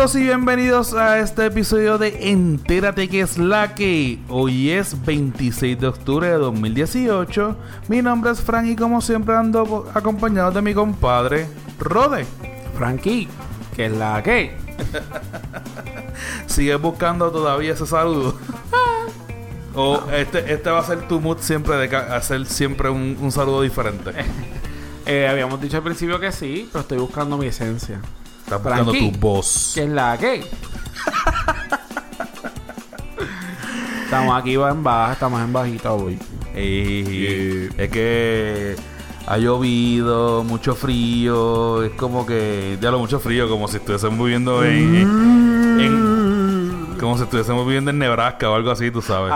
Saludos y bienvenidos a este episodio de Entérate que es la que hoy es 26 de octubre de 2018. Mi nombre es Frank y como siempre ando acompañado de mi compadre Rode. Frankie, que es la que. ¿Sigues buscando todavía ese saludo? o este, este va a ser tu mood siempre de hacer siempre un, un saludo diferente. Eh, habíamos dicho al principio que sí, pero estoy buscando mi esencia. Estás buscando Frankie, tu voz. Que es la que. estamos aquí va en baja, estamos en bajita hoy. Y es que ha llovido, mucho frío, es como que, ya lo mucho frío, como si estuviésemos viviendo en, en- como si estuviésemos viviendo en Nebraska o algo así, tú sabes.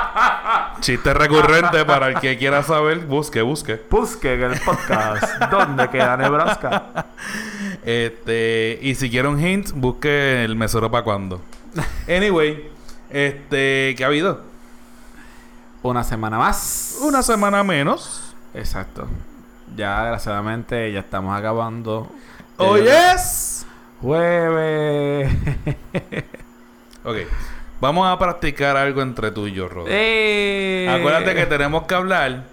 Chiste recurrente para el que quiera saber, busque, busque. Busquen el podcast. ¿Dónde queda Nebraska? Este, y si quiere un hint, busque el mesero para cuando. Anyway, este, ¿qué ha habido? Una semana más. Una semana menos. Exacto. Ya, desgraciadamente, ya estamos acabando. Hoy Eh, es Jueves. Ok, vamos a practicar algo entre tú y yo, Rod. ¡Eh! Acuérdate que tenemos que hablar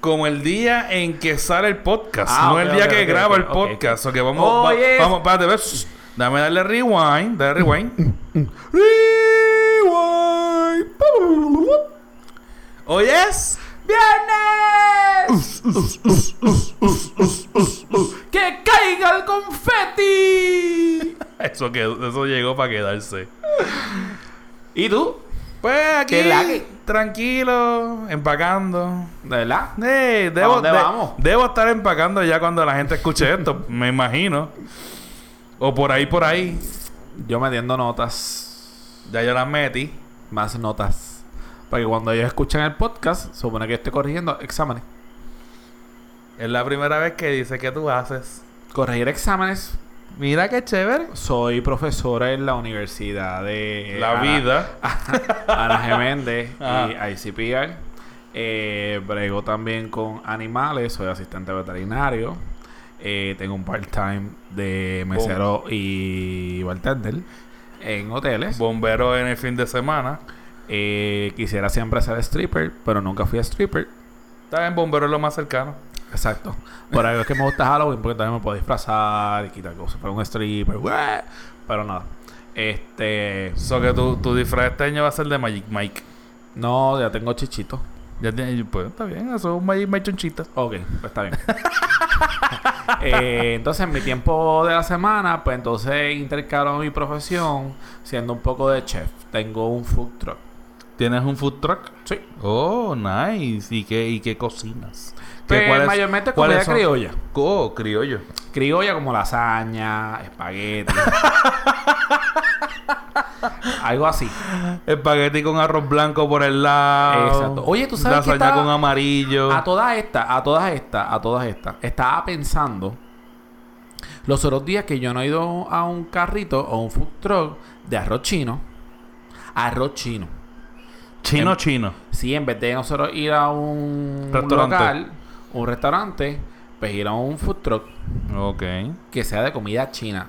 como el día en que sale el podcast, Ah, no el día que ok, graba el podcast. Ok, vamos, va- Oye. vamos, espérate, ves. Dame darle rewind, dale rewind. rewind. Hoy es ¡Viernes! ¡Que caiga el confeti! eso que eso llegó para quedarse. ¿Y tú? Pues aquí, tranquilo, empacando. ¿De verdad? Debo, dónde de- vamos? debo estar empacando ya cuando la gente escuche esto, me imagino. O por ahí, por ahí. Yo metiendo notas. Ya yo las metí. Más notas. Para que cuando ellos escuchen el podcast, supone que yo estoy corrigiendo exámenes. Es la primera vez que dice que tú haces. Corregir exámenes. Mira qué chévere. Soy profesora en la Universidad de... La Ana- vida. Ana Geméndez y ICPR. Eh, brego también con animales, soy asistente veterinario. Eh, tengo un part-time de mesero y bartender en hoteles. Bombero en el fin de semana. Eh, quisiera siempre ser stripper, pero nunca fui stripper. Está en bombero es lo más cercano. Exacto. Por algo es que me gusta Halloween porque también me puedo disfrazar y quitar cosas. Pero un stripper, ¡bueh! pero nada. Este. So que tu, tu disfraz este año va a ser de Magic Mike. No, ya tengo chichito. Ya tiene, pues está bien, eso es un Magic Mike chonchito. Ok, pues está bien. Eh, entonces, en mi tiempo de la semana, pues entonces intercalo mi profesión siendo un poco de chef. Tengo un food truck. ¿Tienes un food truck? Sí. Oh, nice. ¿Y qué, y qué cocinas? ¿Qué- Pues cuáles- mayormente cuáles comida criolla. Oh, criollo. Criolla como lasaña, espagueti. Algo así. Espagueti con arroz blanco por el lado. Exacto. Oye, ¿tú sabes Lasaña estaba- con amarillo. A todas estas, a todas estas, a todas estas. Estaba pensando los otros días que yo no he ido a un carrito o un food truck de arroz chino. Arroz chino. chino, chino. Sí, en vez de nosotros ir a un Restaurante. local, un restaurante, pues ir a un food truck Ok. que sea de comida china.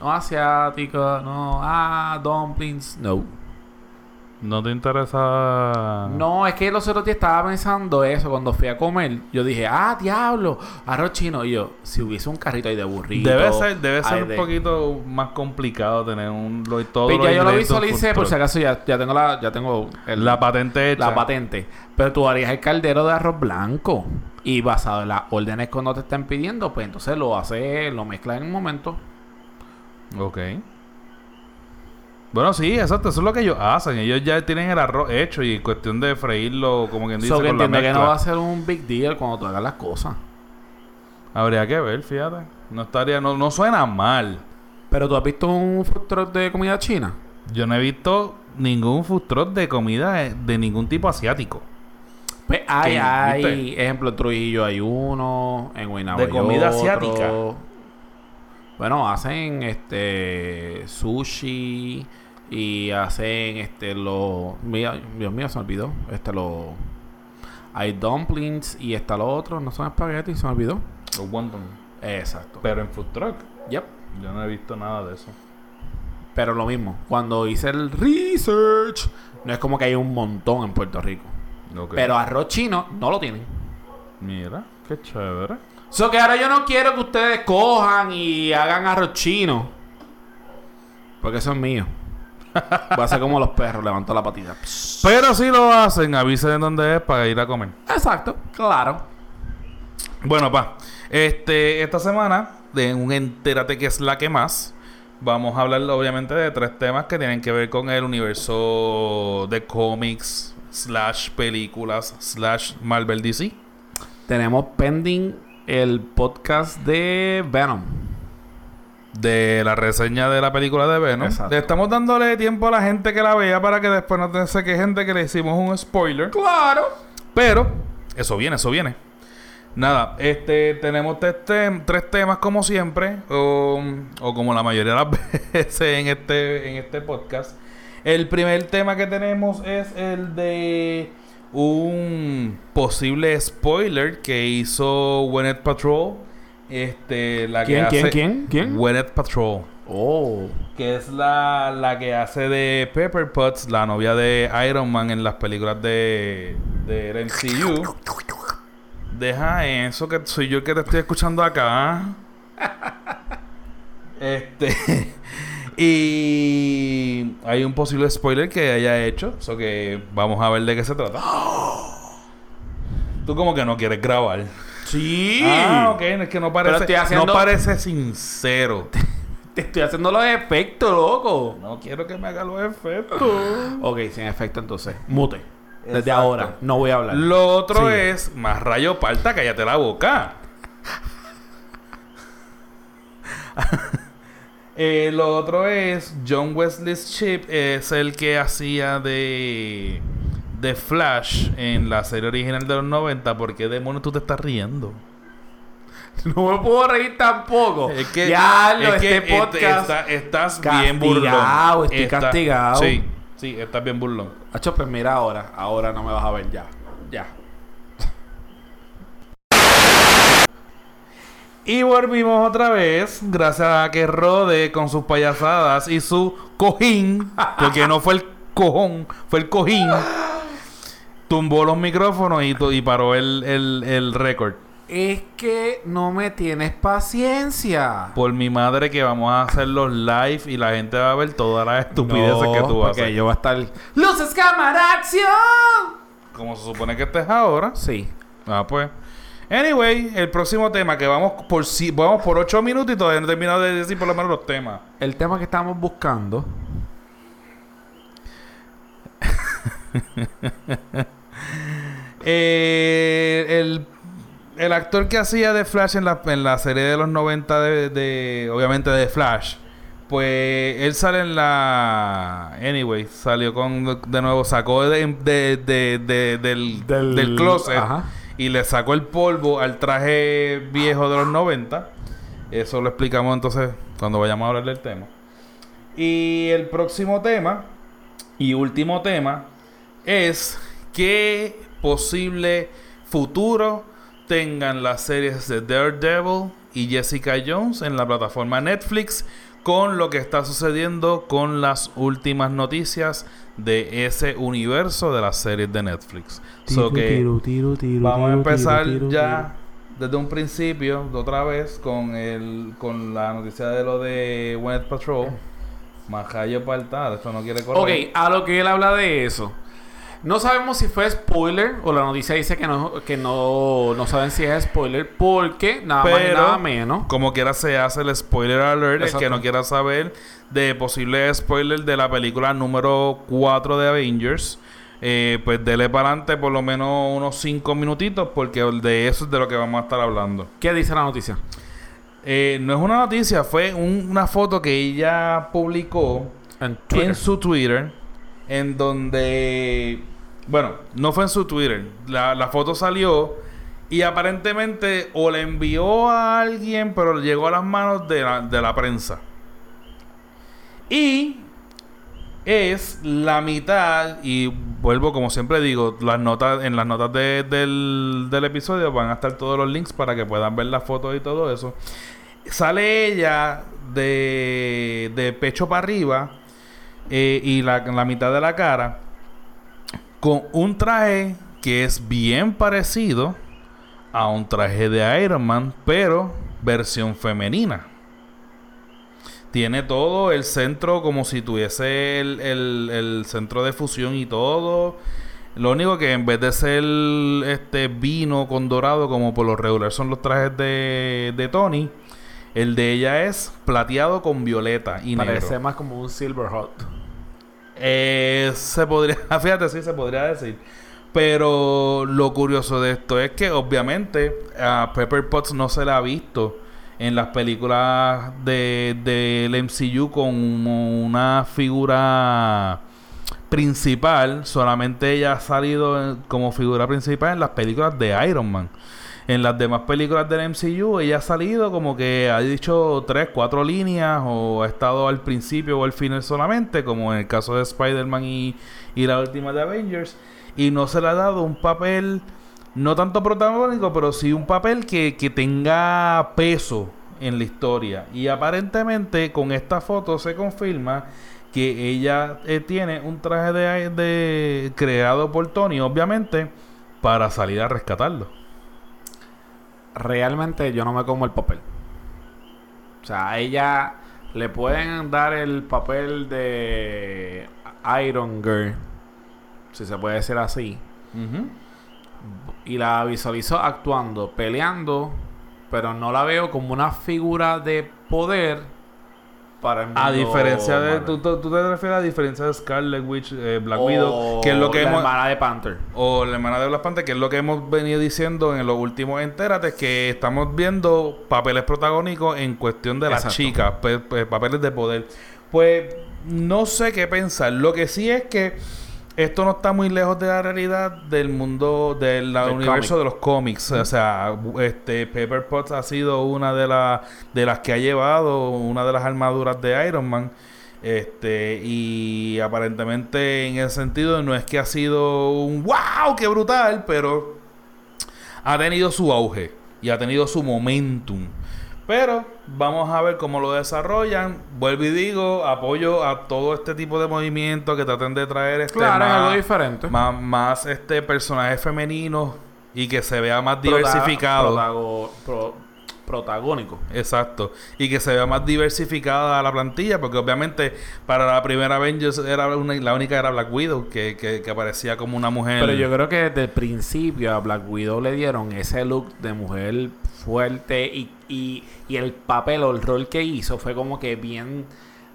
No asiática, no, ah, dumplings, no. ¿No te interesa? No, es que los otros días estaba pensando eso cuando fui a comer. Yo dije, ah, diablo, arroz chino. Y yo, si hubiese un carrito ahí de burrito. Debe ser, debe ser un poquito más complicado tener un lo, todo Pues los ya yo lo visualicé, por si acaso ya, ya tengo la, ya tengo el- La patente hecha. la patente. Pero tú harías el caldero de arroz blanco. Y basado en las órdenes que no te están pidiendo, pues entonces lo haces, lo mezclas en un momento. Ok. Bueno, sí, exacto. Eso es lo que ellos hacen. Ellos ya tienen el arroz hecho y en cuestión de freírlo, como quien dice, So que con la que no va a ser un big deal cuando tú hagas las cosas. Habría que ver, fíjate. No estaría, no, no suena mal. Pero tú has visto un food truck de comida china. Yo no he visto ningún food truck de comida eh, de ningún tipo asiático. Pues hay, hay, ¿Viste? ejemplo, en Trujillo hay uno, en Guaynabo De hay comida otro. asiática. Bueno, hacen este sushi y hacen este los Dios mío, se me olvidó. Este lo hay dumplings y está lo otro, no son espaguetis, se me olvidó. Los wonton. Exacto. Pero en food truck. Yep. Yo no he visto nada de eso. Pero lo mismo, cuando hice el research, no es como que hay un montón en Puerto Rico. Pero arroz chino no lo tienen. Mira, qué chévere. So que ahora yo no quiero que ustedes cojan y hagan arroz chino. Porque eso es mío. Va a ser como los perros, levanto la patita. Pero si lo hacen, avisen dónde es para ir a comer. Exacto, claro. Bueno, pa. Este, esta semana, de un Entérate que es la que más, vamos a hablar obviamente de tres temas que tienen que ver con el universo de cómics, slash películas, slash Marvel DC. Tenemos pending el podcast de Venom. De la reseña de la película de Venom. Exacto. Le estamos dándole tiempo a la gente que la vea para que después no se quejen de que le hicimos un spoiler. Claro. Pero, eso viene, eso viene. Nada, este, tenemos tres, tem- tres temas como siempre, o, o como la mayoría de las veces en este, en este podcast. El primer tema que tenemos es el de un posible spoiler que hizo Gwyneth Patrol. Este, la ¿Quién, que quién, hace quién, quién? Patrol. Oh. Que es la, la que hace de Pepper Potts, la novia de Iron Man en las películas de, de MCU. Deja eso, que soy yo el que te estoy escuchando acá. este. Y hay un posible spoiler que haya hecho. Eso que vamos a ver de qué se trata. Tú como que no quieres grabar. Sí. Ah, ok, es que no parece, haciendo- no parece sincero. Te estoy haciendo los efectos, loco. No quiero que me haga los efectos. Ok, sin efecto entonces. Mute. Desde ahora. No voy a hablar. Lo otro Sí. es, más rayo palta, cállate la boca. Eh, lo otro es, John Wesley's Chip es el que hacía de, de Flash en la serie original de los 90. ¿Por qué demonios tú te estás riendo? No me puedo reír tampoco. Es que, ya lo, es que este podcast. está- estás castigado, bien burlón. estoy Está- castigado. Sí, sí, estás bien burlón. Hacho, pues mira ahora. Ahora no me vas a ver ya. Ya. Y volvimos otra vez, gracias a que Rode con sus payasadas y su cojín, porque no fue el cojón, fue el cojín, tumbó los micrófonos y, paró el, el, el récord. Es que no me tienes paciencia. Por mi madre que vamos a hacer los live y la gente va a ver todas las estupideces No, que tú porque haces. yo voy a estar... ¡Luces, cámara, acción! Como se supone que estés ahora. Sí. Ah, pues. Anyway, el próximo tema que vamos por si vamos por 8 minutos y todavía no he terminado de decir por lo menos los temas. El tema que estamos buscando... Eh, el, el actor que hacía de Flash en la, en la serie de los 90 de, de- obviamente de Flash, pues él sale en la... Anyway, salió con... De nuevo, sacó de, de- de- de- del, Del- del closet Ajá. Y le sacó el polvo al traje viejo de los 90. Eso lo explicamos entonces cuando vayamos a hablar del tema. Y el próximo tema y último tema es qué posible futuro tengan las series de Daredevil y Jessica Jones en la plataforma Netflix con lo que está sucediendo con las últimas noticias de ese universo de las series de Netflix. So que vamos a empezar ya desde un principio, de otra vez, con el con la noticia de lo de Gwyneth Patrol. Majayo Partal, esto no quiere correr. Ok, a lo que él habla de eso. No sabemos si fue spoiler o la noticia dice que no, que no, no saben si es spoiler porque nada más y nada menos. Como quiera se hace el spoiler alert. El que no quiera saber de posible spoiler de la película número 4 de Avengers. eh, pues dele para adelante por lo menos unos 5 minutitos. Porque de eso es de lo que vamos a estar hablando. ¿Qué dice la noticia? Eh, no es una noticia, fue un- una foto que ella publicó en su Twitter. En donde. Bueno, no fue en su Twitter. La, la foto salió. Y aparentemente o le envió a alguien, pero llegó a las manos de la, de la prensa. Y es la mitad, y vuelvo como siempre digo, las notas, en las notas de- del, del episodio van a estar todos los links para que puedan ver las fotos y todo eso. Sale ella de, de pecho para arriba eh, y la, la mitad de la cara con un traje que es bien parecido a un traje de Iron Man, pero versión femenina. Tiene todo el centro como si tuviese el, el- el centro de fusión y todo. Lo único que en vez de ser este vino con dorado como por lo regular son los trajes de, de Tony, el de ella es plateado con violeta y Parece negro. más como un Silver Hot. Eh, se podría, fíjate, sí, se podría decir. Pero lo curioso de esto es que obviamente a Pepper Potts no se la ha visto en las películas de, del MCU como una figura principal. Solamente ella ha salido como figura principal en las películas de Iron Man. En las demás películas del MCU ella ha salido como que ha dicho tres, cuatro líneas o ha estado al principio o al final solamente, como en el caso de Spider-Man y, y la última de Avengers. Y no se le ha dado un papel, no tanto protagónico, pero sí un papel que, que tenga peso en la historia. Y aparentemente con esta foto se confirma que ella eh, tiene un traje de, de creado por Tony, obviamente, para salir a rescatarlo. Realmente yo no me como el papel. O sea, a ella le pueden dar el papel de Iron Girl, si se puede decir así. Y la visualizo actuando, peleando, pero no la veo como una figura de poder para el mundo A diferencia de. ¿tú, tú, tú te refieres a diferencia de Scarlet Witch, eh, Black O Widow, que es lo que la hemos. hermana de Panther. O la hermana de Black Panther, que es lo que hemos venido diciendo en los últimos Entérate, que estamos viendo papeles protagónicos en cuestión de las Exacto. chicas, pe- pe- papeles de poder. Pues no sé qué pensar. Lo que sí es que esto no está muy lejos de la realidad del mundo del universo de los cómics. O sea, este Pepper Potts ha sido una de las de las que ha llevado una de las armaduras de Iron Man. Este, y aparentemente en ese sentido no es que ha sido un wow, qué brutal, pero ha tenido su auge y ha tenido su momentum. Pero vamos a ver cómo lo desarrollan. Vuelvo y digo, apoyo a todo este tipo de movimientos que traten de traer este Claro, es más, algo diferente. más, más, este personajes femeninos y que se vea más Prota- diversificado. protago- pro- protagónico. Exacto. Y que se vea más diversificada la plantilla, porque obviamente para la primera Avengers era una- la única era Black Widow, que, que, que aparecía como una mujer. Pero yo creo que desde el principio a Black Widow le dieron ese look de mujer fuerte y, y, y el papel o el rol que hizo fue como que bien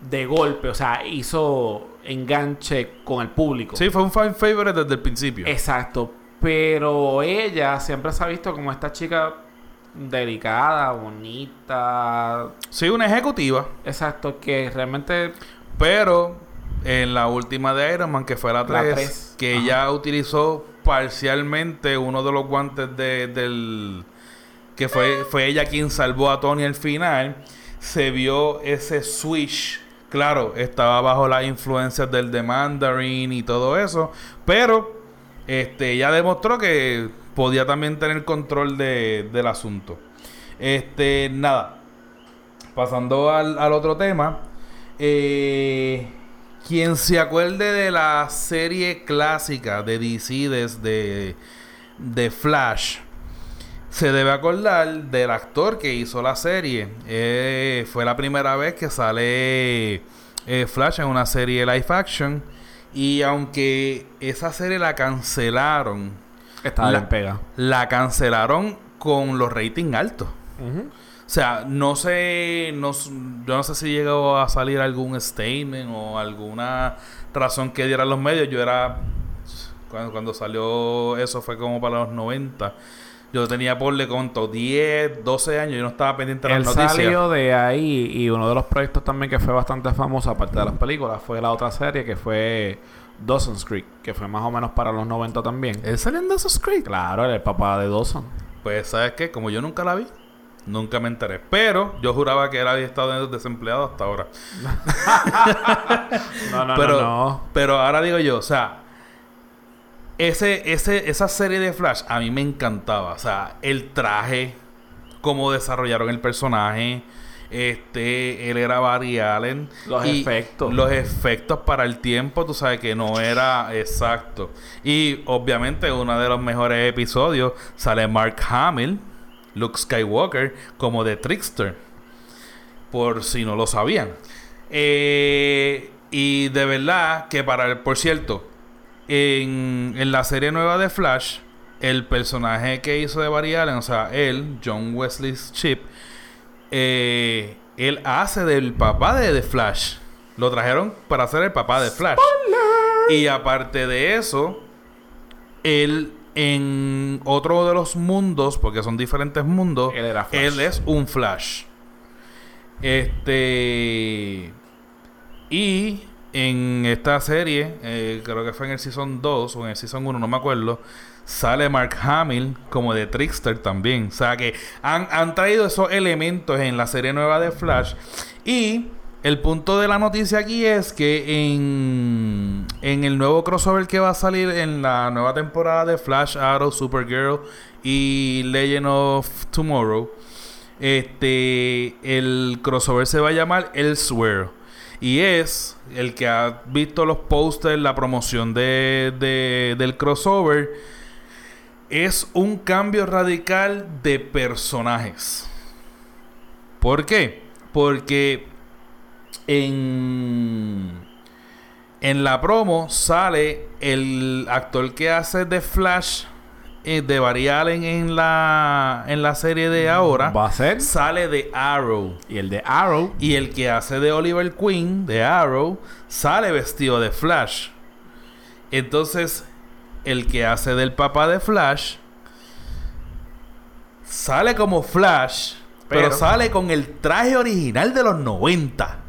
de golpe, o sea, hizo enganche con el público. Sí, fue un fan favorite desde el principio. Exacto, pero ella siempre se ha visto como esta chica delicada, bonita, Sí, una ejecutiva. exacto, que realmente Pero en la última de Iron Man, que fue la La 3, tres. que Ajá. ella utilizó parcialmente uno de los guantes de- del... Que fue, fue ella quien salvó a Tony al final. Se vio ese switch. Claro, estaba bajo las influencias del The Mandarin y todo eso. Pero este, ella demostró que podía también tener control de- del asunto. Este, nada. Pasando al, al otro tema. Eh, quien se acuerde de la serie clásica de DC de Flash, se debe acordar del actor que hizo la serie. Eh, fue la primera vez que sale eh, Flash en una serie live action. Y aunque esa serie la cancelaron, estaba La- bien pega. la cancelaron con los ratings altos. O sea, no sé, no, yo no sé si llegó a salir algún statement o alguna razón que dieran los medios. Yo era, cuando, cuando salió eso fue como para los 90. Yo tenía por le conto 10, 12 años, yo no estaba pendiente de Él las noticias. salió de ahí y uno de los proyectos también que fue bastante famoso, aparte de las películas, fue la otra serie que fue Dawson's Creek, que fue más o menos para los 90 también. ¿Él salió en Dawson's Creek? Claro, era el papá de Dawson. Pues, ¿sabes qué? Como yo nunca la vi, nunca me enteré. Pero yo juraba que él había estado desempleado hasta ahora. No, no, pero, no, no. pero ahora digo yo, o sea, ese, ese, esa serie de Flash a mí me encantaba. O sea, el traje, cómo desarrollaron el personaje, Este, él era Barry Allen. Los y efectos. Los efectos para el tiempo, tú sabes que no era exacto. Y obviamente uno de los mejores episodios sale Mark Hamill, Luke Skywalker, como de Trickster. Por si no lo sabían. Eh, y de verdad que para el, por cierto, en, en la serie nueva de Flash, el personaje que hizo de Barry Allen, o sea, él, John Wesley Chip, eh, él hace del papá de The Flash. Lo trajeron para ser el papá de Flash. Y aparte de eso, él en otro de los mundos, porque son diferentes mundos, Él era Flash. él es un Flash. Este. Y en esta serie, eh, creo que fue en el Season 2 o en el Season 1, no me acuerdo, sale Mark Hamill como de Trickster también. O sea que han, han traído esos elementos en la serie nueva de Flash. Y el punto de la noticia aquí es que en, en el nuevo crossover que va a salir en la nueva temporada de Flash, Arrow, Supergirl y Legend of Tomorrow, este el crossover se va a llamar Elsewhere. Y es el que ha visto los posters, la promoción de, de- del crossover. Es un cambio radical de personajes. ¿Por qué? Porque en, en la promo sale el actor que hace de Flash eh, de Barry Allen en la, en la serie de ahora. Va a ser. Sale de Arrow. Y el de Arrow. Y el que hace de Oliver Queen, de Arrow, sale vestido de Flash. Entonces, el que hace del papá de Flash sale como Flash, pero, Pero- sale con el traje original de los 90.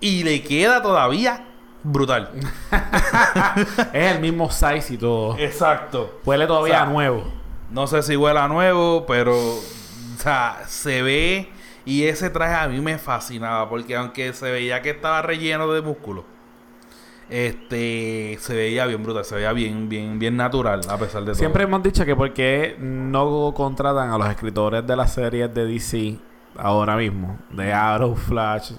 Y le queda todavía brutal. es el mismo size y todo. Exacto. Huele todavía O sea, a nuevo. No sé si huele a nuevo, pero o sea, se ve y ese traje a mí me fascinaba porque aunque se veía que estaba relleno de músculo, este se veía bien brutal, se veía bien bien bien natural a pesar de Siempre todo. hemos dicho que por qué no contratan a los escritores de las series de DC ahora mismo, de Arrow, Flash,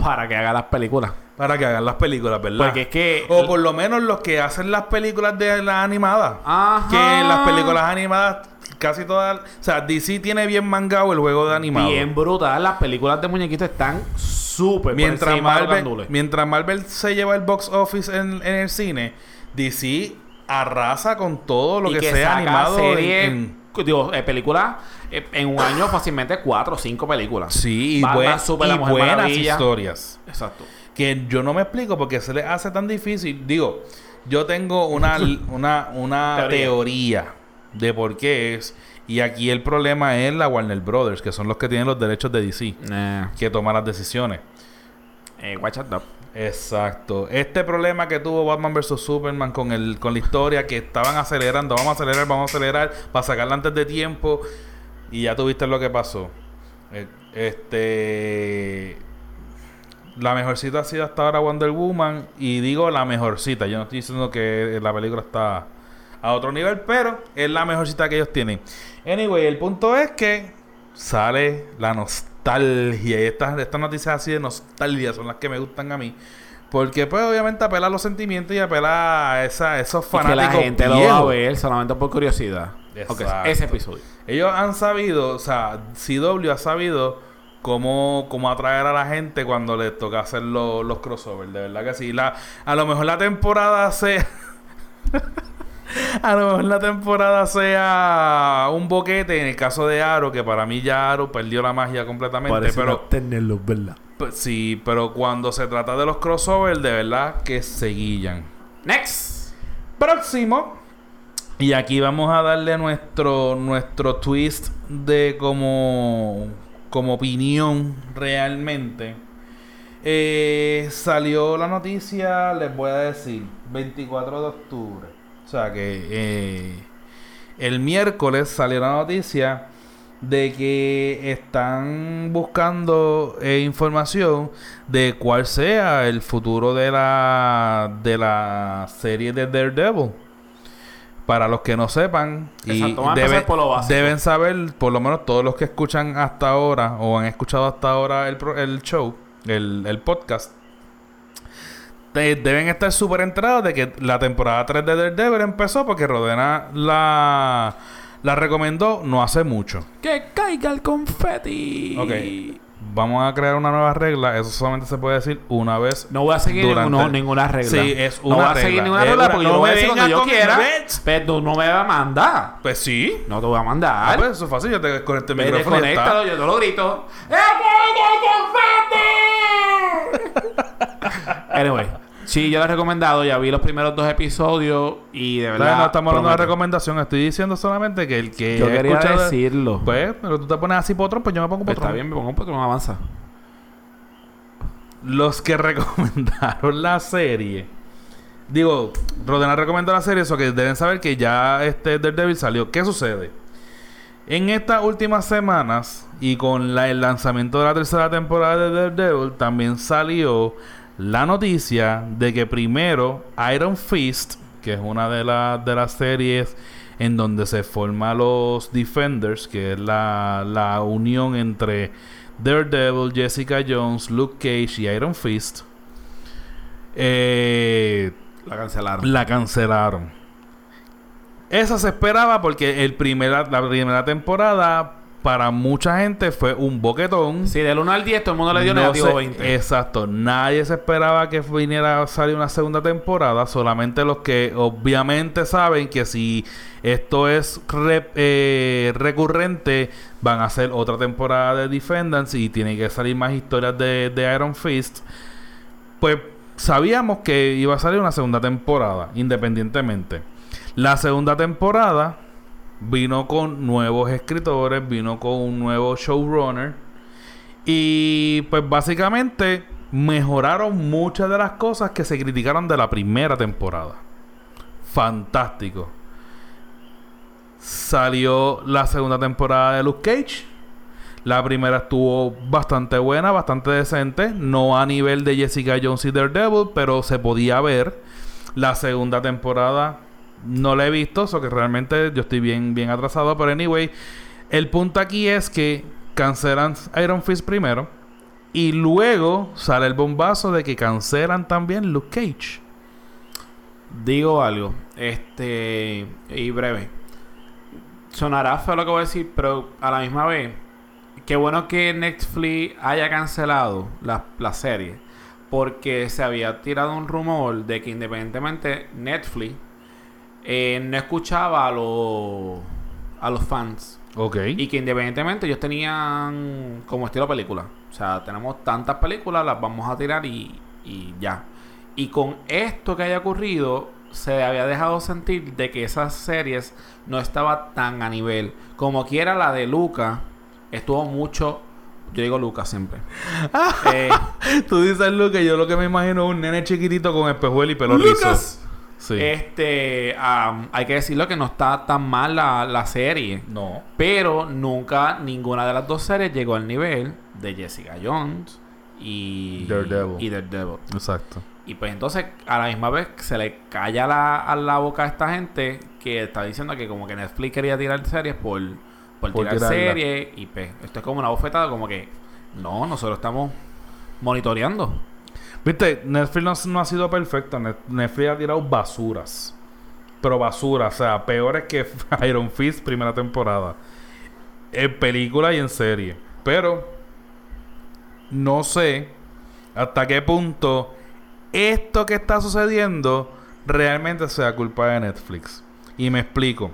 para que hagan las películas. Para que hagan las películas, ¿verdad? Porque es que. o por lo menos los que hacen las películas de las animadas. Ajá. Que las películas animadas casi todas, o sea, DC tiene bien mangado el juego de animado. Bien brutal. Las películas de muñequitos están súper mientras Marvel, mientras Marvel se lleva el box office en, en el cine, DC arrasa con todo lo que, que sea animado. en- serie- en- Digo, eh, películas eh, en un año fácilmente cuatro o cinco películas. sí, y, buen- Super, y buenas Maravilla. historias. Exacto. Que yo no me explico porque se les hace tan difícil. Digo, yo tengo una, una, una Teoría. de por qué es. Y aquí el problema es la Warner Brothers, que son los que tienen los derechos de DC, que toman las decisiones. eh, watch up. Exacto. Este problema que tuvo Batman vs Superman con el con la historia que estaban acelerando, vamos a acelerar, vamos a acelerar para sacarla antes de tiempo y ya tuviste lo que pasó. Eh, Este la mejor cita ha sido hasta ahora Wonder Woman y digo la mejor cita, yo no estoy diciendo que la película está a otro nivel, pero es la mejor cita que ellos tienen. Anyway, el punto es que sale la nostalgia. Y estas, estas noticias así de nostalgia son las que me gustan a mí. Porque, pues, obviamente apela a los sentimientos y apela a esa, esos Y que fanáticos la gente lo va a ver solamente por curiosidad. Ok, Exacto. ese episodio. Ellos han sabido, o sea, CW ha sabido cómo, cómo atraer a la gente cuando les toca hacer lo- los crossovers. De verdad que sí. La, a lo mejor la temporada sea... a lo mejor la temporada sea un boquete en el caso de Aro, que para mí ya Aro perdió la magia completamente. Parece pero no tenerlos, ¿verdad? sí, pero cuando se trata de los crossovers, de verdad que se guillan. Next. Próximo. Y aquí vamos a darle nuestro, nuestro twist de como, como opinión realmente. Eh, salió la noticia, les voy a decir, 24 de octubre. O sea que eh, el miércoles salió la noticia de que están buscando eh, información de cuál sea el futuro de la de la serie de Daredevil. Para los que no sepan, y Exacto, deben saber, por lo menos todos los que escuchan hasta ahora o han escuchado hasta ahora el, el show, el, el podcast, de- deben estar súper enterados de que la temporada 3 de Daredevil empezó porque Rodena la, la recomendó no hace mucho. ¡Que caiga el confeti! Ok. Vamos a crear una nueva regla. Eso solamente se puede decir una vez. No voy a seguir Durante- ninguno- ninguna regla. Sí, es No una voy a seguir regla. ninguna Es regla una- porque no yo lo voy a me decir cuando yo quiera. Pero tú no me vas a mandar. Pues sí. No te voy a Ah, mandar. pues eso es fácil. Yo te desconecto el Ve, micrófono desconéctalo, yo te lo grito. ¡Eh, que hay confeti! anyway, sí, yo lo he recomendado. Ya vi los primeros dos episodios y de verdad. No, no estamos hablando de recomendación. Estoy diciendo solamente que el que Yo quería escuchado- decirlo. Pues, pero tú te pones así potrón, pues yo me pongo potrón. está bien, me pongo un patrón, avanza. Los que recomendaron la serie. Digo, Rodena recomendó la serie, eso que deben saber que ya este Daredevil salió. ¿Qué sucede? En estas últimas semanas y con la- el lanzamiento de la tercera temporada de Daredevil, también salió la noticia de que primero Iron Fist, que es una de, las de las series en donde se forman los Defenders, que es la, la unión entre Daredevil, Jessica Jones, Luke Cage y Iron Fist, eh, La cancelaron. la cancelaron. Esa se esperaba porque el primera, la primera temporada para mucha gente fue un boquetón. Sí, del 1 al 10 todo el mundo le dio No negativo se- 20. Exacto. Nadie se esperaba que viniera a salir una segunda temporada. Solamente los que obviamente saben que si esto es re- eh, recurrente, van a hacer otra temporada de Defendants y tiene que salir más historias de, de Iron Fist. Pues sabíamos que iba a salir una segunda temporada, independientemente. La segunda temporada vino con nuevos escritores, vino con un nuevo showrunner. Y pues básicamente mejoraron muchas de las cosas que se criticaron de la primera temporada. Fantástico. Salió la segunda temporada de Luke Cage. La primera estuvo bastante buena, bastante decente. No a nivel de Jessica Jones y Daredevil, pero se podía ver. La segunda temporada no la he visto, eso que realmente yo estoy bien, bien atrasado. Pero anyway, el punto aquí es que cancelan Iron Fist primero. Y luego sale el bombazo de que cancelan también Luke Cage. Digo algo, este, y breve. Sonará feo lo que voy a decir, pero a la misma vez, qué bueno que Netflix haya cancelado la, la serie, porque se había tirado un rumor de que independientemente Netflix eh, no escuchaba a los, a los fans. Ok. Y que independientemente ellos tenían como estilo película. O sea, tenemos tantas películas, las vamos a tirar y, y ya. Y con esto que haya ocurrido, se había dejado sentir de que esas series no estaba tan a nivel. Como quiera la de Luca, estuvo mucho... Yo digo Luca siempre. Eh, Tú dices Luke, yo lo que me imagino es un nene chiquitito con espejuelo y pelo Lucas. rizo. Sí. Este, hay que decirlo que no está tan mal la, la serie. no. Pero nunca ninguna de las dos series llegó al nivel de Jessica Jones y Daredevil. Y Daredevil. Exacto. Y pues entonces a la misma vez se le calla la, a la boca a esta gente que está diciendo que como que Netflix quería tirar series por, por, Por tirar tirarla. series y pues esto es como una bofetada como que no, nosotros estamos monitoreando. Viste, Netflix no, ha sido perfecto. Net- Netflix ha tirado basuras. Pero basuras, o sea, peores que Iron Fist primera temporada. En película y en serie. Pero no sé hasta qué punto esto que está sucediendo realmente sea culpa de Netflix. Y me explico.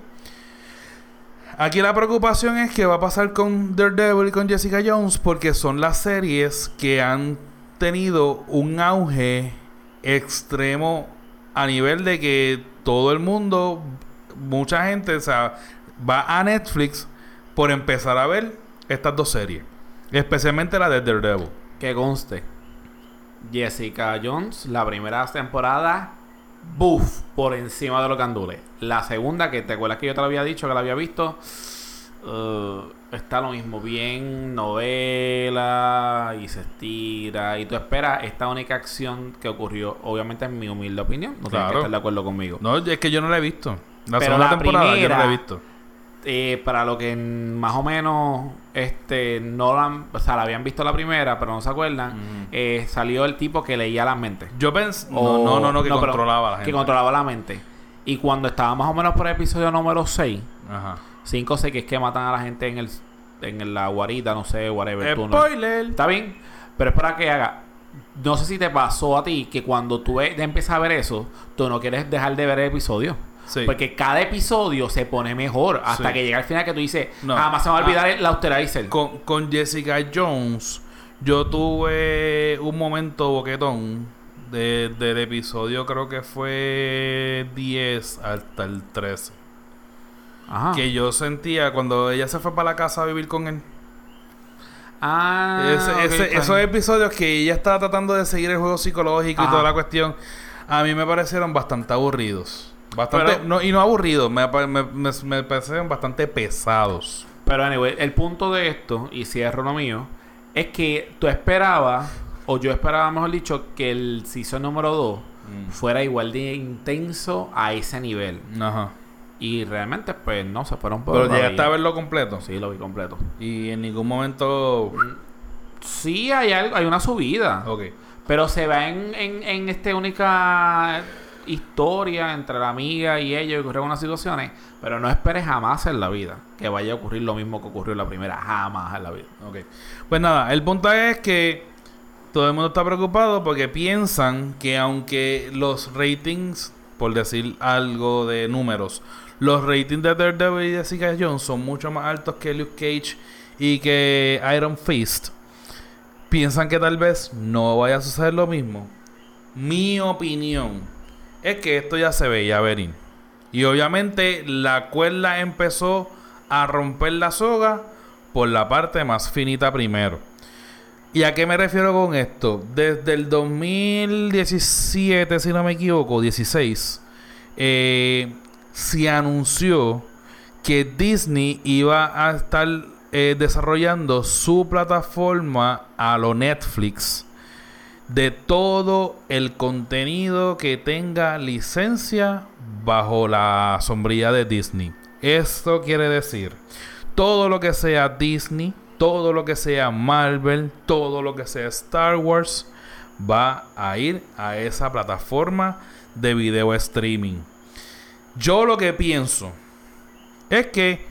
Aquí la preocupación es que va a pasar con Daredevil y con Jessica Jones porque son las series que han tenido un auge extremo a nivel de que todo el mundo, mucha gente, o sea, va a Netflix por empezar a ver estas dos series, especialmente la de Daredevil. Que conste. Jessica Jones, la primera temporada, buff, por encima de los candules. La segunda, que te acuerdas que yo te lo había dicho, que la había visto, eh, está lo mismo, bien novela y se estira. Y tú esperas esta única acción que ocurrió, obviamente en mi humilde opinión, no tienes que Claro. estar de acuerdo conmigo. No, es que yo no la he visto. La Pero segunda la temporada yo no la he primera- visto. Eh, para lo que más o menos este no la, han- o sea, la habían visto la primera, pero no se acuerdan, eh, salió el tipo que leía las mentes. Yo pensé... No, O- no, no, no, que controlaba la Que gente. controlaba la mente. Y cuando estaba más o menos por el episodio número 6, Ajá. 5 o 6, que es que matan a la gente en el en la guarida, no sé, whatever. Spoiler. Está bien, pero es para que haga. No sé si te pasó a ti que cuando tú empiezas a ver eso, tú no quieres dejar de ver el episodio. Sí. Porque cada episodio se pone mejor hasta Sí. que llega al final que tú dices, No. jamás se me va a olvidar Ah. el Austerizer. Con, con Jessica Jones, yo tuve un momento boquetón de- del episodio, creo que fue 10 hasta el 13. Ajá. Que yo sentía cuando ella se fue para la casa a vivir con él. Ah, Ese- ese- esos episodios que ella estaba tratando de seguir el juego psicológico y toda la cuestión, a mí me parecieron bastante aburridos. Bastante, Pero- no, y no aburridos, me, me, me parecieron bastante pesados. Pero anyway, el punto de esto, y cierro lo mío, es que tú esperabas, o yo esperaba, mejor dicho, que el season número 2 Mm. fuera igual de intenso a ese nivel. Ajá. Y realmente, pues no, se fueron por Pero llegaste a verlo completo. Sí, lo vi completo. Y en ningún momento. Sí, hay algo, hay una subida. Ok. Pero se va en, en, en esta única historia entre la amiga y ella y ocurren unas situaciones. Pero no esperes jamás en la vida que vaya a ocurrir lo mismo que ocurrió en la primera. Jamás en la vida. Ok. Pues nada, el punto es que todo el mundo está preocupado porque piensan que aunque los ratings, por decir algo de números, los ratings de Daredevil y Jessica Jones son mucho más altos que Luke Cage y que Iron Fist, piensan que tal vez no vaya a suceder lo mismo. Mi opinión es que esto ya se veía venir. Y obviamente la cuerda empezó a romper la soga por la parte más finita primero. ¿Y a qué me refiero con esto? Desde el 2017, si no me equivoco, 16, eh, se anunció que Disney iba a estar eh, desarrollando su plataforma a lo Netflix de todo el contenido que tenga licencia bajo la sombrilla de Disney. Esto quiere decir todo lo que sea Disney, todo lo que sea Marvel, todo lo que sea Star Wars va a ir a esa plataforma de video streaming. Yo lo que pienso es que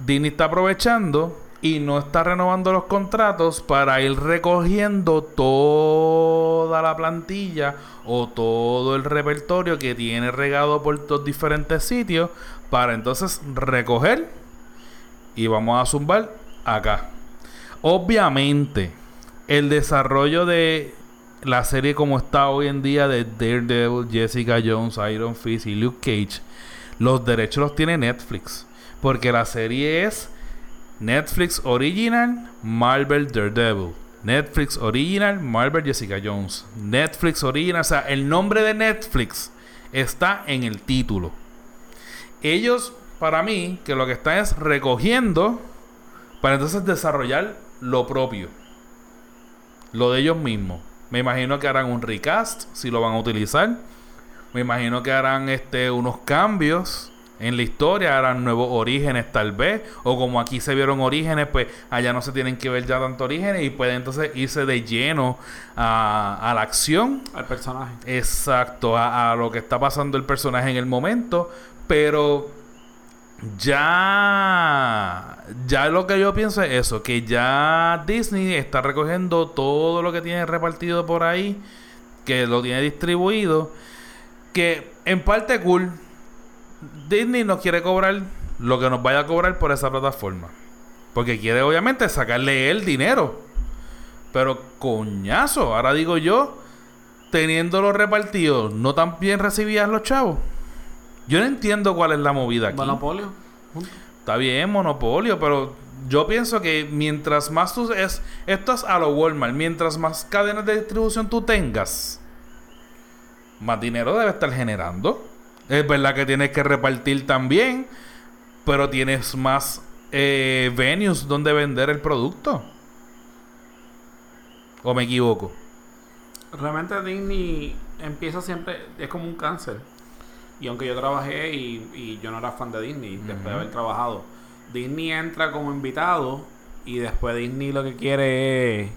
Disney está aprovechando y no está renovando los contratos para ir recogiendo toda la plantilla o todo el repertorio que tiene regado por los diferentes sitios para entonces recoger y vamos a zumbar acá. Obviamente, el desarrollo de la serie como está hoy en día de Daredevil, Jessica Jones, Iron Fist y Luke Cage, los derechos los tiene Netflix. Porque la serie es Netflix Original Marvel Daredevil. Netflix Original Marvel Jessica Jones. Netflix Original, o sea, el nombre de Netflix está en el título. Ellos, para mí, que lo que están es recogiendo para entonces desarrollar lo propio. Lo de ellos mismos. Me imagino que harán un recast si lo van a utilizar. Me imagino que harán este unos cambios en la historia, harán nuevos orígenes tal vez. O como aquí se vieron orígenes, pues allá no se tienen que ver ya tanto orígenes y pueden entonces irse de lleno a, a la acción. Al personaje. Exacto, a, a lo que está pasando el personaje en el momento. Pero ya, ya lo que yo pienso es eso, que ya Disney está recogiendo todo lo que tiene repartido por ahí, que lo tiene distribuido, que en parte cool, Disney nos quiere cobrar lo que nos vaya a cobrar por esa plataforma. Porque quiere obviamente sacarle el dinero. Pero coñazo, ahora digo yo, teniéndolo repartido, ¿no tan bien recibían los chavos? Yo no entiendo cuál es la movida aquí. Monopolio. Está bien, monopolio, pero yo pienso que mientras más tú es esto es a lo Walmart, mientras más cadenas de distribución tú tengas, más dinero debe estar generando. Es verdad que tienes que repartir también, pero tienes más eh, venues donde vender el producto. ¿O me equivoco? Realmente Disney empieza siempre, es como un cáncer. Y aunque yo trabajé y, y yo no era fan de Disney, después de haber trabajado, Disney entra como invitado y después Disney lo que quiere es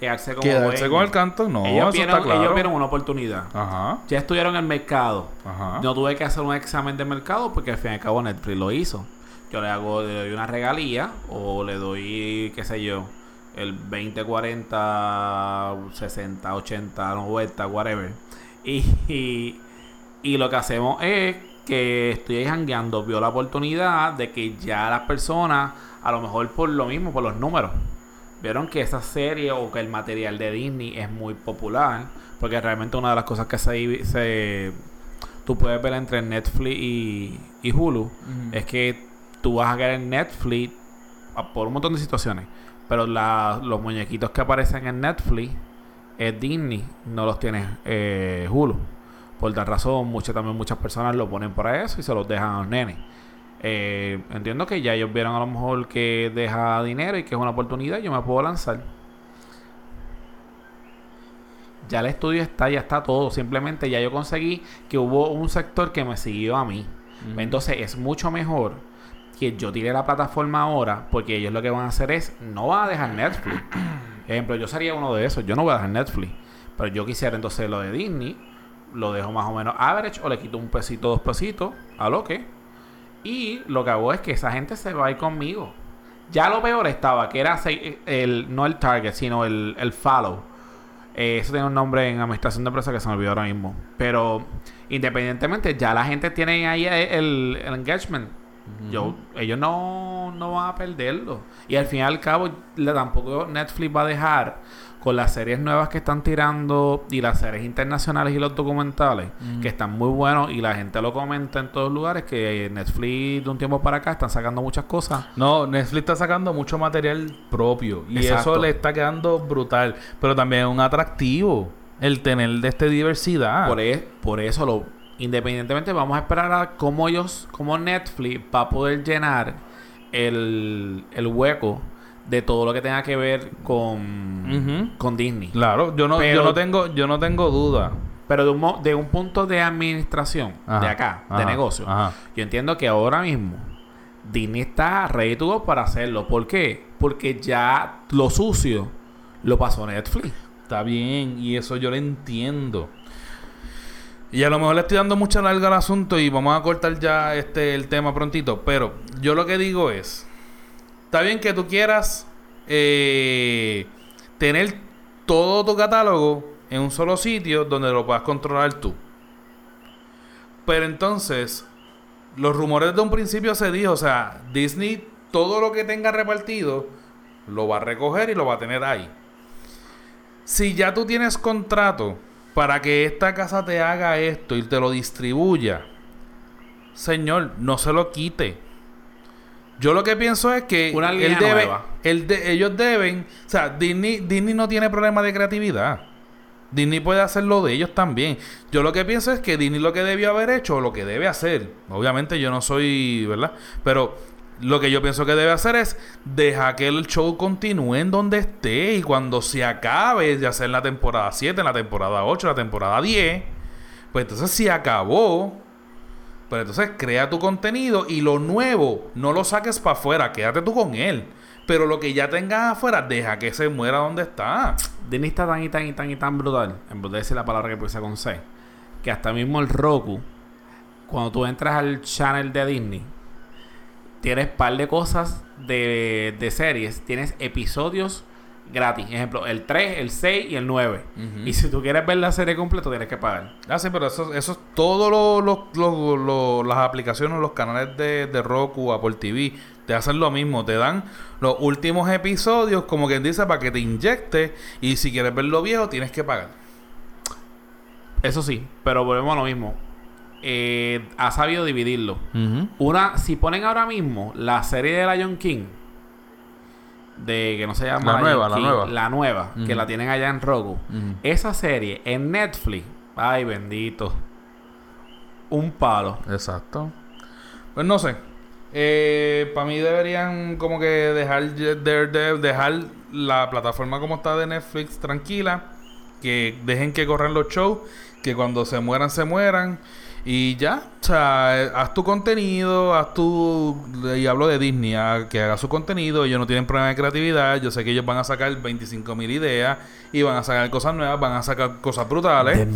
quedarse como Quedarse con el canto, no, ellos, eso vieron, está claro. ellos vieron una oportunidad. Ajá, Ya estuvieron en el mercado. ajá. No tuve que hacer un examen de mercado porque al fin y al cabo Netflix lo hizo. Yo le hago, le doy una regalía o le doy, qué sé yo, el 20, 40, 60, 80, 90, whatever. Y, y, y lo que hacemos es que estoy jangueando, vio la oportunidad de que ya las personas, a lo mejor por lo mismo, por los números, vieron que esa serie o que el material de Disney es muy popular. Porque realmente una de las cosas que se, se tú puedes ver entre Netflix y, y Hulu es que tú vas a caer en Netflix por un montón de situaciones. Pero la- los muñequitos que aparecen en Netflix es Disney, no los tiene eh, Hulu. Por tal razón, muchas, también muchas personas lo ponen para eso y se los dejan a los nenes. Eh, entiendo que ya ellos vieron a lo mejor que deja dinero y que es una oportunidad, yo me puedo lanzar. Ya el estudio está, ya está todo. Simplemente ya yo conseguí que hubo un sector que me siguió a mí. Entonces es mucho mejor que yo tire la plataforma ahora, porque ellos lo que van a hacer es, no van a dejar Netflix. Ejemplo, yo sería uno de esos, yo no voy a dejar Netflix. Pero yo quisiera entonces lo de Disney, lo dejo más o menos average, o le quito un pesito, dos pesitos, a lo que. Y lo que hago es que esa gente se va a ir conmigo. Ya lo peor estaba, que era el, no el target, sino el, el follow. Eh, eso tiene un nombre en administración de empresa que se me olvidó ahora mismo. Pero independientemente, ya la gente tiene ahí el, el engagement. Yo, ellos no, no van a perderlo. Y al fin y al cabo, tampoco Netflix va a dejar con las series nuevas que están tirando y las series internacionales y los documentales, que están muy buenos y la gente lo comenta en todos lugares, que Netflix de un tiempo para acá están sacando muchas cosas. No, Netflix está sacando mucho material propio y Exacto. eso le está quedando brutal, pero también es un atractivo el tener de esta diversidad. Por, e- por eso, lo, independientemente, vamos a esperar a cómo ellos, cómo Netflix va a poder llenar el, el hueco de todo lo que tenga que ver con, con Disney. Claro, yo no, Pero- yo no tengo, yo no tengo duda. Pero de un, mo- de un punto de administración, Ajá, de acá, de negocio, ajá. yo entiendo que ahora mismo Disney está ready to go para hacerlo. ¿Por qué? Porque ya lo sucio lo pasó Netflix. Está bien, y eso yo lo entiendo. Y a lo mejor le estoy dando mucha larga al asunto y vamos a cortar ya este el tema prontito. Pero yo lo que digo es, está bien que tú quieras eh, tener todo tu catálogo en un solo sitio donde lo puedas controlar tú. Pero entonces, los rumores de un principio se dijo, o sea, Disney todo lo que tenga repartido lo va a recoger y lo va a tener ahí. Si ya tú tienes contrato para que esta casa te haga esto y te lo distribuya, señor, no se lo quite. Yo lo que pienso es que Una él debe, nueva. él de- ellos deben, o sea, Disney, Disney no tiene problema de creatividad. Disney puede hacer lo de ellos también. Yo lo que pienso es que Disney lo que debió haber hecho, o lo que debe hacer, obviamente yo no soy, ¿verdad? Pero lo que yo pienso que debe hacer es dejar que el show continúe en donde esté y cuando se acabe, ya sea en la temporada 7, en la temporada 8, en la temporada 10, pues entonces si acabó, pues entonces crea tu contenido y lo nuevo no lo saques para afuera, quédate tú con él. Pero lo que ya tengas afuera, deja que se muera donde está. Disney está tan y tan y tan y tan brutal, en vez de decir la palabra que empieza con C, que hasta mismo el Roku, cuando tú entras al channel de Disney, tienes par de cosas de, de series, tienes episodios gratis. Ejemplo, el 3, el 6 y el 9. Ujú. Y si tú quieres ver la serie completa, tienes que pagar. Ah, sí, pero eso, eso es todo lo, lo- lo- lo- las aplicaciones, los canales de, de Roku, Apple TV, te hacen lo mismo, te dan los últimos episodios, como quien dice, para que te inyecte, y si quieres ver lo viejo, tienes que pagar. Eso sí, pero volvemos a lo mismo. Eh, ha sabido dividirlo. Una, si ponen ahora mismo la serie de Lion King, de que no se llama La Lion nueva, la nueva. la nueva, que la tienen allá en Roku, esa serie en Netflix, ay bendito, un palo. Exacto. Pues no sé. Para mí deberían como que dejar, dejar la plataforma como está de Netflix tranquila. Que dejen que corran los shows. Que cuando se mueran, se mueran. Y ya. o sea, haz tu contenido, haz tu... Y hablo de Disney, a- que haga su contenido, ellos no tienen problema de creatividad, yo sé que ellos van a sacar 25 mil ideas y van a sacar cosas nuevas, van a sacar cosas brutales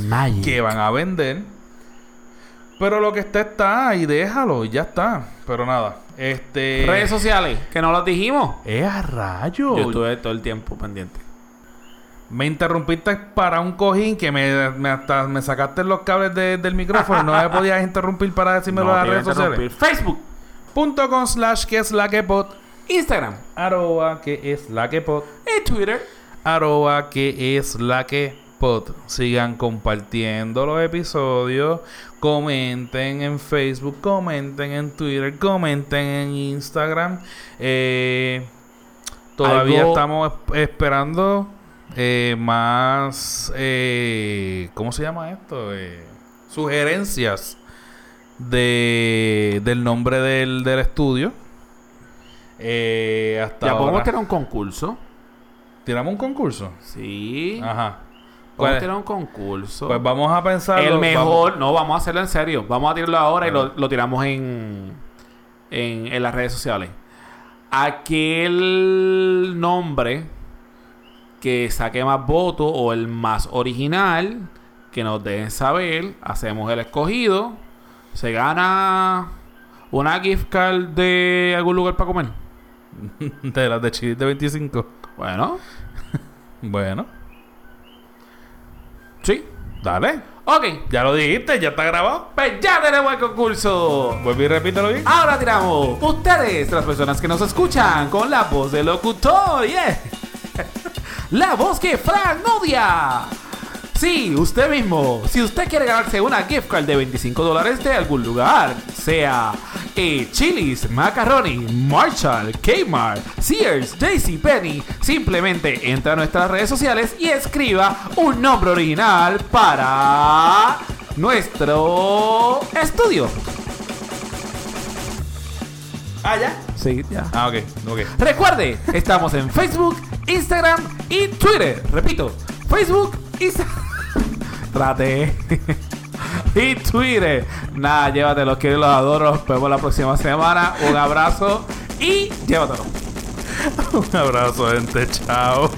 que van a vender. Pero lo que está está y déjalo, y ya está. Pero nada, este... Redes sociales, que no las dijimos. ¡Es a rayo! Yo estuve todo el tiempo pendiente. Me interrumpiste para un cojín que me, me hasta me sacaste los cables de- del micrófono y no me podías interrumpir para decirme No las redes sociales. interrumpir. Facebook, Punto com slash que es la que pot. Instagram Arroba que es la que pot. y Twitter. Arroba que es la que pot. Sigan compartiendo los episodios. Comenten en Facebook. Comenten en Twitter. Comenten en Instagram. Eh, todavía Algo- estamos esp- esperando eh, más. eh, ¿Cómo se llama esto? Eh, sugerencias de, del nombre del, del estudio. Eh, hasta Ya podemos ahora. tener un concurso. ¿Tiramos un concurso? Sí. Ajá. ¿Cuál Podemos es? tener un concurso. Pues vamos a pensar. el mejor, no, vamos a hacerlo en serio. Vamos a tirarlo ahora y lo, lo tiramos en, en, en las redes sociales. Aquel nombre que saque más votos o el más original, que nos dejen saber, hacemos el escogido, se gana una gift card de algún lugar para comer. de las de Chile de 25. Bueno, Bueno, sí. dale. Ok, Ya lo dijiste, ya está grabado. pues ya tenemos el concurso. Vuelve y repítelo bien. Ahora tiramos ustedes, las personas que nos escuchan, con la voz del locutor. yeah. La voz que Frank odia. Sí, usted mismo. Si usted quiere ganarse una gift card de 25 dólares de algún lugar, sea eh, Chili's, Macaroni, Marshall, Kmart, Sears, JCPenney, simplemente entra a nuestras redes sociales y escriba un nombre original para nuestro estudio. Ah, ya. Sí, ya. Ah, ok, ok. Recuerde, estamos en Facebook, Instagram y Twitter. Repito, Facebook, Instagram. Trate. y Twitter. Nada, llévatelo, que los adoro. Nos vemos la próxima semana. Un abrazo y llévatelo. Un abrazo, gente. Chao.